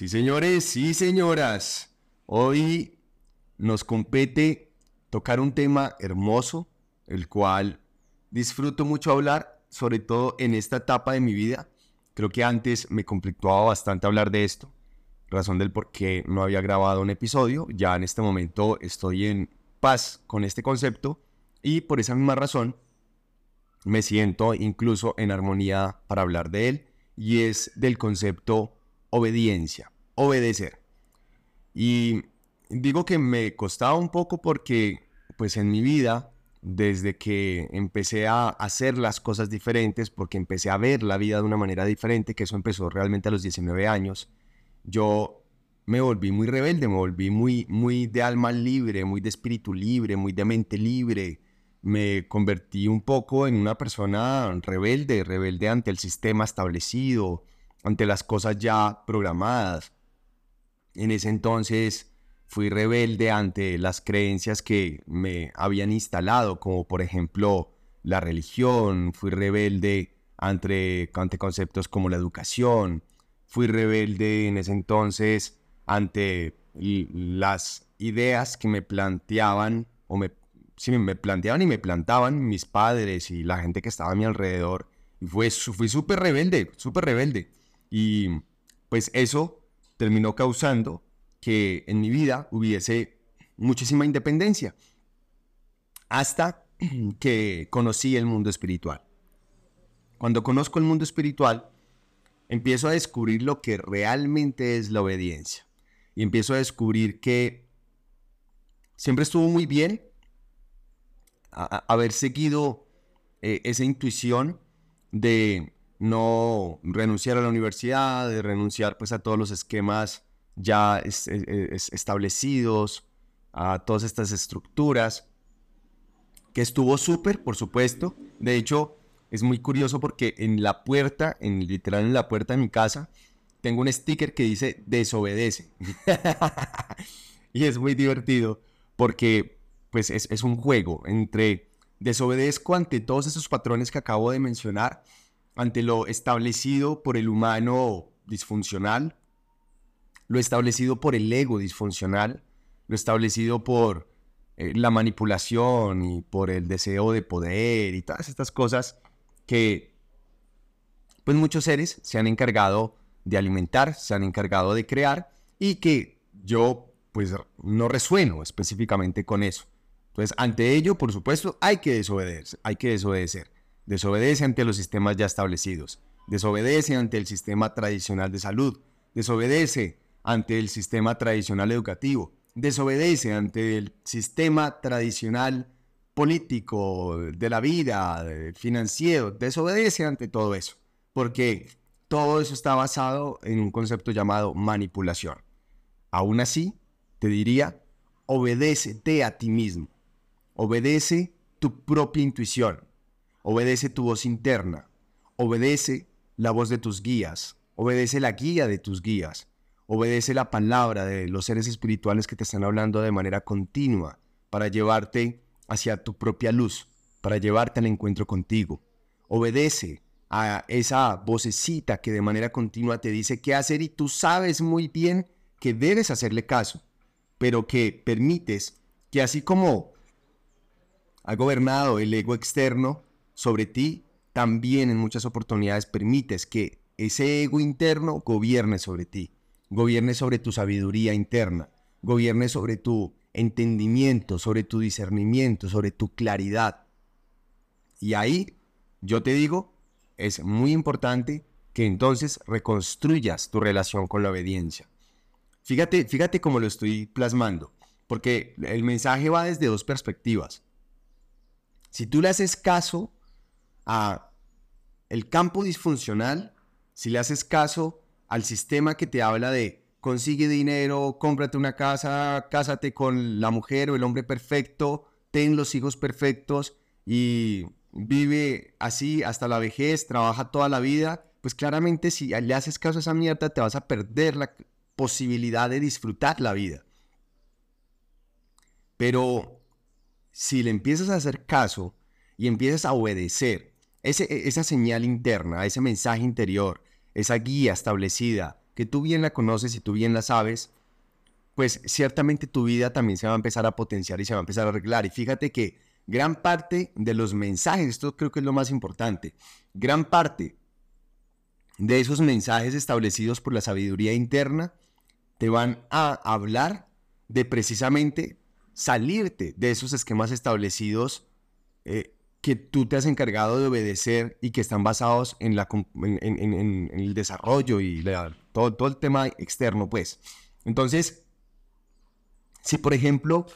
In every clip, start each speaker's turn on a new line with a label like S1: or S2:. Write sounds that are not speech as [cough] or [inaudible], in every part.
S1: Sí, señores, sí, señoras. Hoy nos compete tocar un tema hermoso, el cual disfruto mucho hablar, sobre todo en esta etapa de mi vida. Creo que antes me conflictuaba bastante hablar de esto, razón del por qué no había grabado un episodio. Ya en este momento estoy en paz con este concepto y por esa misma razón me siento incluso en armonía para hablar de él y es del concepto obediencia, obedecer. Y digo que me costaba un poco porque pues en mi vida, desde que empecé a hacer las cosas diferentes, porque empecé a ver la vida de una manera diferente, que eso empezó realmente a los 19 años, yo me volví muy rebelde, me volví muy, muy de alma libre, muy de espíritu libre, muy de mente libre, me convertí un poco en una persona rebelde, rebelde ante el sistema establecido, ante las cosas ya programadas. En ese entonces fui rebelde ante las creencias que me habían instalado, como por ejemplo la religión, fui rebelde ante, ante conceptos como la educación, fui rebelde en ese entonces ante las ideas que me planteaban o me sí, me planteaban y me plantaban mis padres y la gente que estaba a mi alrededor. Y fui súper rebelde, súper rebelde. Y pues eso terminó causando que en mi vida hubiese muchísima independencia. Hasta [clears throat] que conocí el mundo espiritual. Cuando conozco el mundo espiritual, empiezo a descubrir lo que realmente es la obediencia. Y empiezo a descubrir que siempre estuvo muy bien haber seguido eh, esa intuición de no renunciar a la universidad, de renunciar pues a todos los esquemas ya establecidos, a todas estas estructuras, que estuvo súper, por supuesto. De hecho, es muy curioso porque en la puerta, en literal en la puerta de mi casa, tengo un sticker que dice desobedece. [laughs] y es muy divertido porque pues es, un juego entre desobedezco ante todos esos patrones que acabo de mencionar, ante lo establecido por el humano disfuncional, lo establecido por el ego disfuncional, lo establecido por eh, la manipulación y por el deseo de poder y todas estas cosas que pues muchos seres se han encargado de alimentar, se han encargado de crear y que yo pues no resueno específicamente con eso. Entonces, ante ello, por supuesto, hay que desobedecer, hay que desobedecer. Desobedece ante los sistemas ya establecidos, desobedece ante el sistema tradicional de salud, desobedece ante el sistema tradicional educativo, desobedece ante el sistema tradicional político, de la vida, financiero, desobedece ante todo eso, porque todo eso está basado en un concepto llamado manipulación. Aún así, te diría, obedécete a ti mismo. Obedece tu propia intuición. Obedece tu voz interna. Obedece la voz de tus guías. Obedece la guía de tus guías. Obedece la palabra de los seres espirituales que te están hablando de manera continua para llevarte hacia tu propia luz, para llevarte al encuentro contigo. Obedece a esa vocecita que de manera continua te dice qué hacer y tú sabes muy bien que debes hacerle caso, pero que permites que así como ha gobernado el ego externo sobre ti, también en muchas oportunidades permites que ese ego interno gobierne sobre ti, gobierne sobre tu sabiduría interna, gobierne sobre tu entendimiento, sobre tu discernimiento, sobre tu claridad. Y ahí, yo te digo, es muy importante que entonces reconstruyas tu relación con la obediencia. Fíjate, fíjate cómo lo estoy plasmando, porque el mensaje va desde dos perspectivas. Si tú le haces caso a el campo disfuncional, si le haces caso al sistema que te habla de consigue dinero, cómprate una casa, cásate con la mujer o el hombre perfecto, ten los hijos perfectos y vive así hasta la vejez, trabaja toda la vida, pues claramente si le haces caso a esa mierda te vas a perder la posibilidad de disfrutar la vida. Pero si le empiezas a hacer caso y empiezas a obedecer ese, esa señal interna, ese mensaje interior, esa guía establecida que tú bien la conoces y tú bien la sabes, pues ciertamente tu vida también se va a empezar a potenciar y se va a empezar a arreglar. Y fíjate que gran parte de los mensajes, esto creo que es lo más importante, gran parte de esos mensajes establecidos por la sabiduría interna te van a hablar de precisamente salirte de esos esquemas establecidos eh, que tú te has encargado de obedecer y que están basados en, la, en, el desarrollo y todo, todo el tema externo, pues. Entonces, si por ejemplo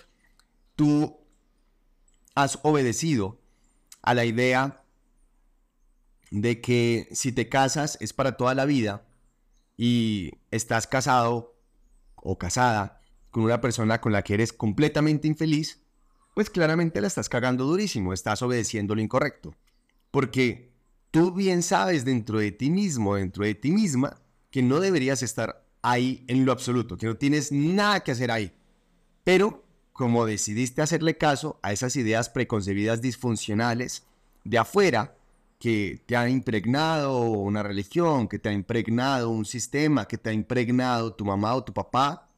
S1: tú has obedecido a la idea de que si te casas es para toda la vida y estás casado o casada con una persona con la que eres completamente infeliz, pues claramente la estás cagando durísimo, estás obedeciendo lo incorrecto. Porque tú bien sabes dentro de ti mismo, dentro de ti misma, que no deberías estar ahí en lo absoluto, que no tienes nada que hacer ahí. Pero como decidiste hacerle caso a esas ideas preconcebidas disfuncionales de afuera, que te ha impregnado una religión, que te ha impregnado un sistema, que te ha impregnado tu mamá o tu papá,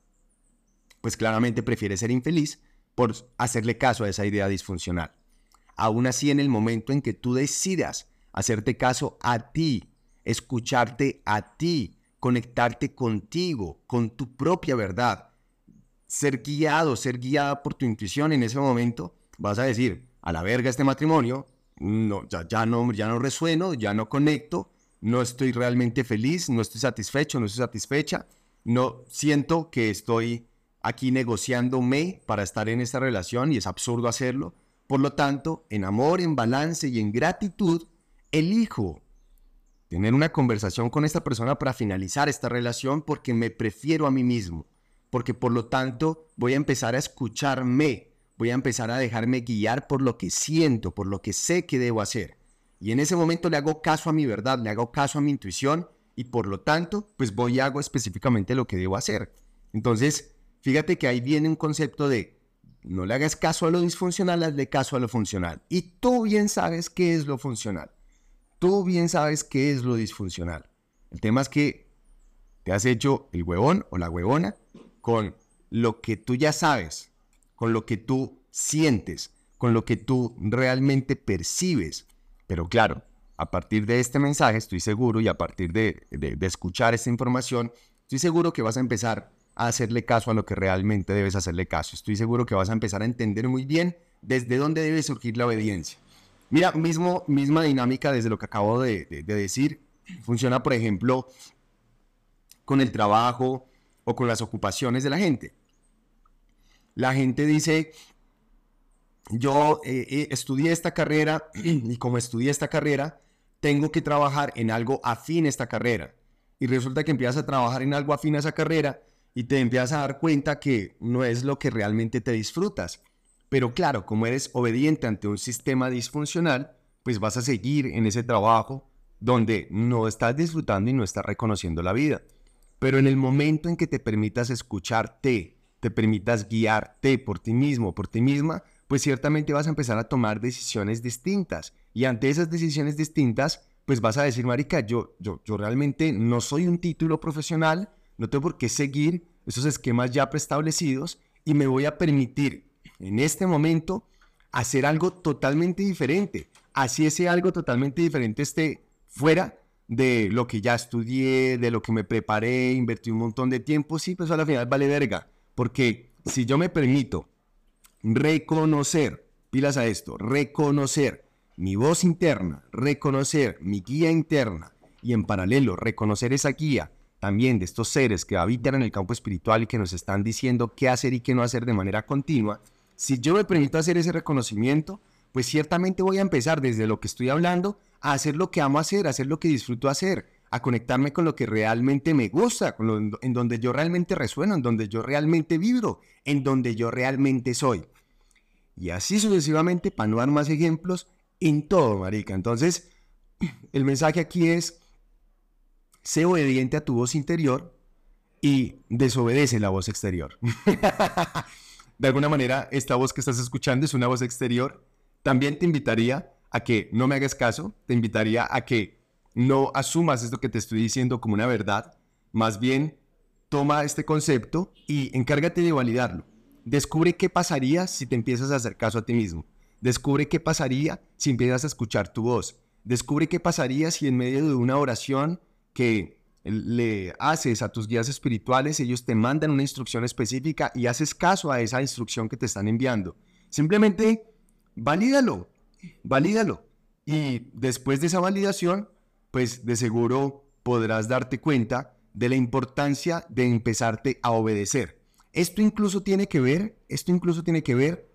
S1: pues claramente prefieres ser infeliz por hacerle caso a esa idea disfuncional. Aún así, en el momento en que tú decidas hacerte caso a ti, escucharte a ti, conectarte contigo, con tu propia verdad, ser guiado, ser guiada por tu intuición en ese momento, vas a decir, a la verga este matrimonio, no, ya, no, ya no resueno, ya no conecto, no estoy realmente feliz, no estoy satisfecho, no estoy satisfecha, no siento que estoy aquí negociándome para estar en esta relación y es absurdo hacerlo. Por lo tanto, en amor, en balance y en gratitud, elijo tener una conversación con esta persona para finalizar esta relación porque me prefiero a mí mismo, porque por lo tanto voy a empezar a escucharme, voy a empezar a dejarme guiar por lo que siento, por lo que sé que debo hacer. Y en ese momento le hago caso a mi verdad, le hago caso a mi intuición y por lo tanto, pues voy y hago específicamente lo que debo hacer. Entonces, fíjate que ahí viene un concepto de no le hagas caso a lo disfuncional, hazle caso a lo funcional. Y tú bien sabes qué es lo funcional. Tú bien sabes qué es lo disfuncional. El tema es que te has hecho el huevón o la huevona con lo que tú ya sabes, con lo que tú sientes, con lo que tú realmente percibes. Pero claro, a partir de este mensaje estoy seguro y a partir de, escuchar esta información, estoy seguro que vas a empezar a hacerle caso a lo que realmente debes hacerle caso. Estoy seguro que vas a empezar a entender muy bien desde dónde debe surgir la obediencia. Mira, mismo, misma dinámica desde lo que acabo de, de decir. Funciona, por ejemplo, con el trabajo o con las ocupaciones de la gente. La gente dice, yo eh, eh, estudié esta carrera [clears throat] y como estudié esta carrera, tengo que trabajar en algo afín a esta carrera. Y resulta que empiezas a trabajar en algo afín a esa carrera y te empiezas a dar cuenta que no es lo que realmente te disfrutas. Pero claro, como eres obediente ante un sistema disfuncional, pues vas a seguir en ese trabajo donde no estás disfrutando y no estás reconociendo la vida. Pero en el momento en que te permitas escucharte, te permitas guiarte por ti mismo, por ti misma, pues ciertamente vas a empezar a tomar decisiones distintas. Y ante esas decisiones distintas, pues vas a decir, Marica, yo, yo, yo realmente no soy un título profesional, no tengo por qué seguir esos esquemas ya preestablecidos y me voy a permitir en este momento hacer algo totalmente diferente. Así ese algo totalmente diferente esté fuera de lo que ya estudié, de lo que me preparé, invertí un montón de tiempo, sí, pues al final vale verga. Porque si yo me permito reconocer, pilas a esto, reconocer mi voz interna, reconocer mi guía interna y en paralelo reconocer esa guía también de estos seres que habitan en el campo espiritual y que nos están diciendo qué hacer y qué no hacer de manera continua, si yo me permito hacer ese reconocimiento, pues ciertamente voy a empezar desde lo que estoy hablando a hacer lo que amo hacer, a hacer lo que disfruto hacer, a conectarme con lo que realmente me gusta, con en donde yo realmente resueno, en donde yo realmente vibro, en donde yo realmente soy. Y así sucesivamente, para no dar más ejemplos, en todo, marica. Entonces, [clears throat] el mensaje aquí es, sé obediente a tu voz interior y desobedece la voz exterior. [laughs] de alguna manera, esta voz que estás escuchando es una voz exterior. También te invitaría a que no me hagas caso, te invitaría a que no asumas esto que te estoy diciendo como una verdad, Más bien, toma este concepto y encárgate de validarlo. Descubre qué pasaría si te empiezas a hacer caso a ti mismo. Descubre qué pasaría si empiezas a escuchar tu voz. Descubre qué pasaría si en medio de una oración que le haces a tus guías espirituales, ellos te mandan una instrucción específica y haces caso a esa instrucción que te están enviando. Simplemente valídalo, valídalo. Y después de esa validación, pues de seguro podrás darte cuenta de la importancia de empezarte a obedecer. Esto incluso tiene que ver, esto incluso tiene que ver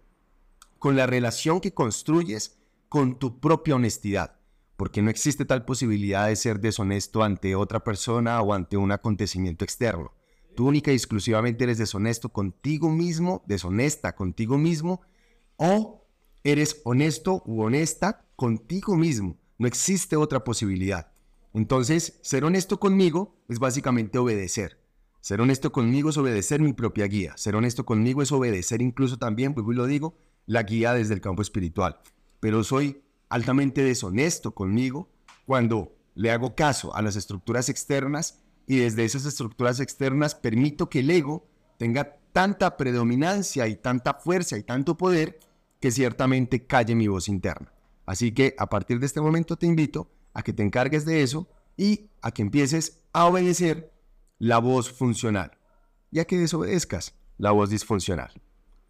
S1: con la relación que construyes con tu propia honestidad, porque no existe tal posibilidad de ser deshonesto ante otra persona o ante un acontecimiento externo. Tú única y exclusivamente eres deshonesto contigo mismo, deshonesta contigo mismo, o eres honesto u honesta contigo mismo. No existe otra posibilidad. Entonces, ser honesto conmigo es básicamente obedecer. Ser honesto conmigo es obedecer mi propia guía. Ser honesto conmigo es obedecer incluso también, pues lo digo, la guía desde el campo espiritual. Pero soy altamente deshonesto conmigo cuando le hago caso a las estructuras externas y desde esas estructuras externas permito que el ego tenga tanta predominancia y tanta fuerza y tanto poder que ciertamente calle mi voz interna. Así que a partir de este momento te invito a que te encargues de eso y a que empieces a obedecer la voz funcional, ya que desobedezcas la voz disfuncional.